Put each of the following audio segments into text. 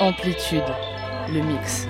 Amplitude, le mix.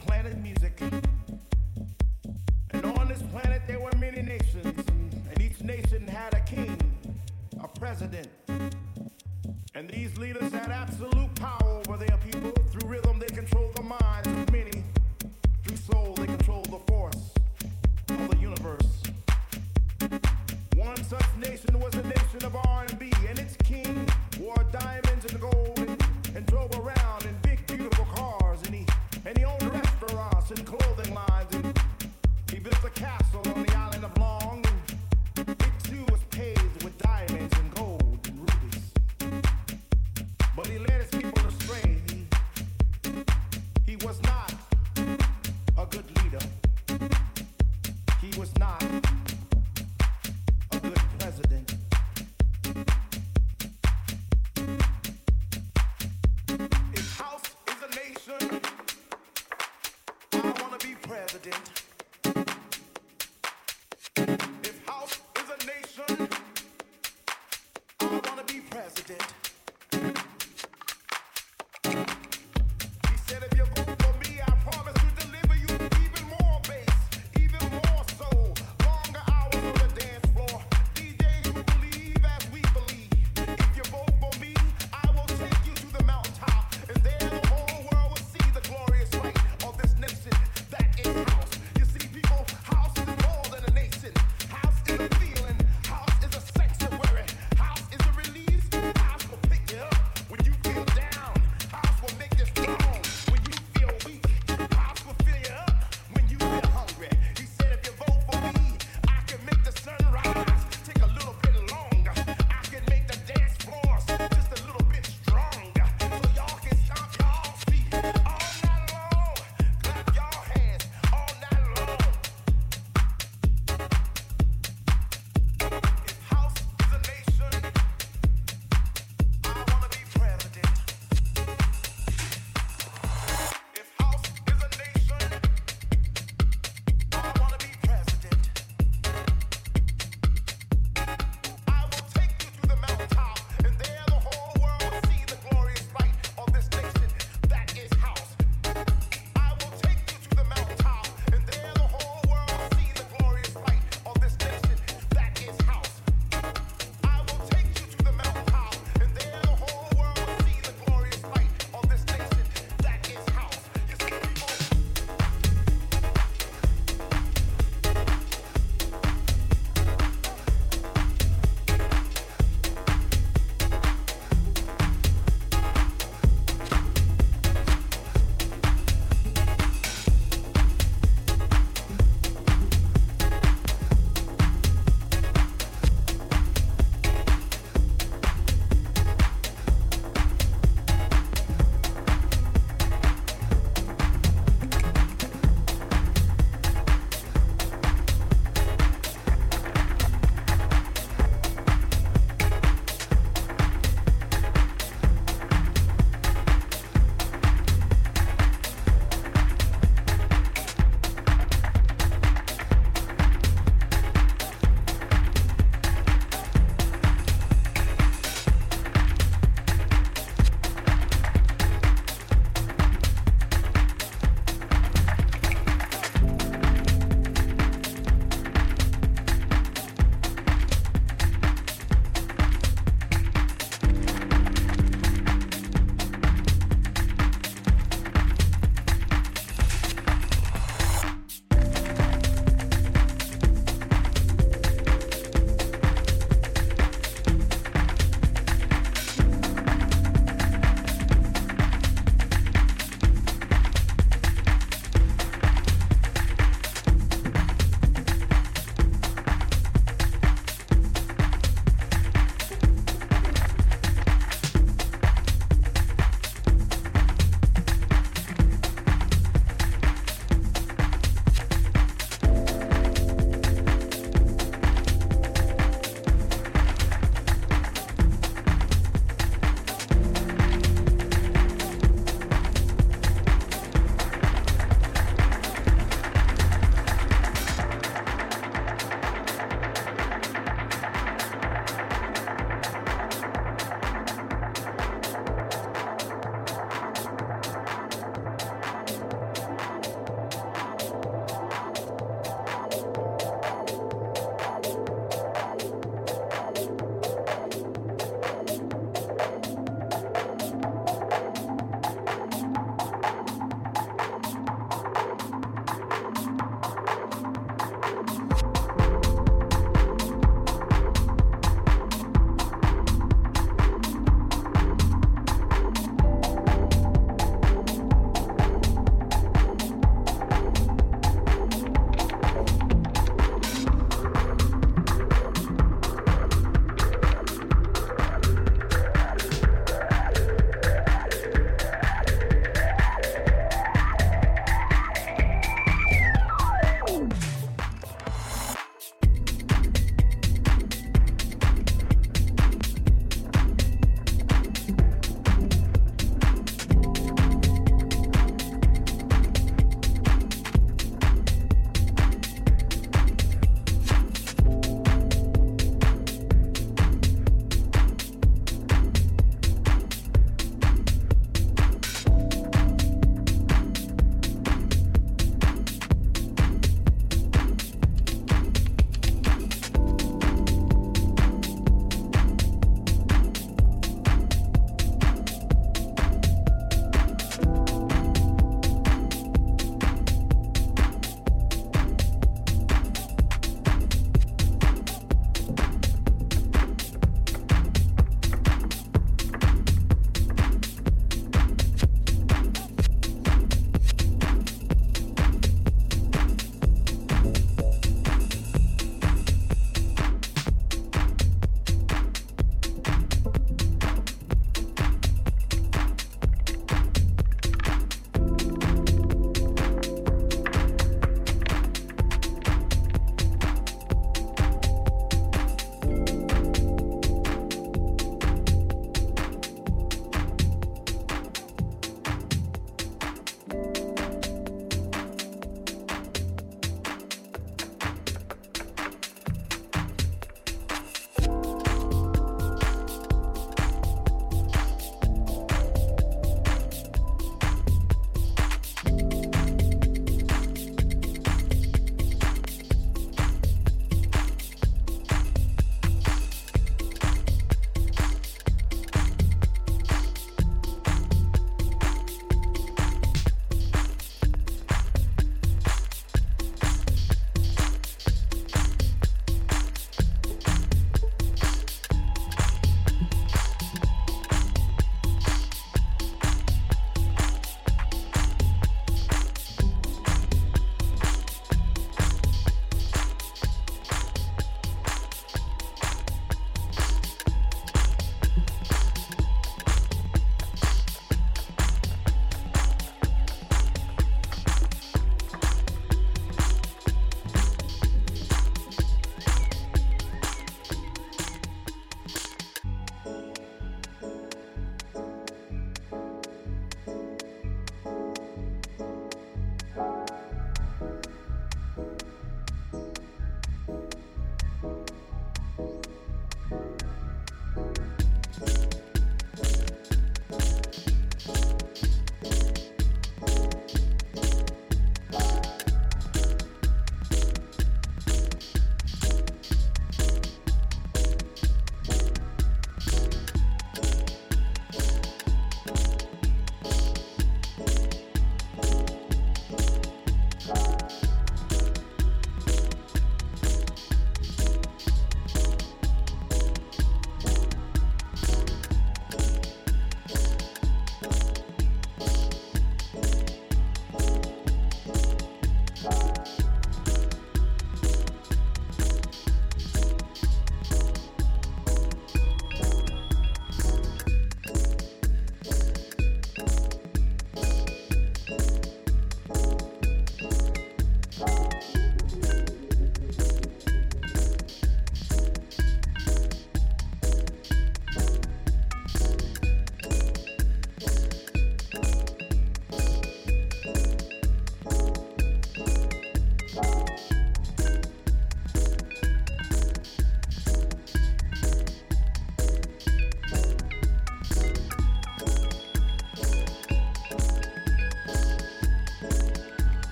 planet music. And on this planet, there were many nations, and each nation had a king, a president. And these leaders had absolute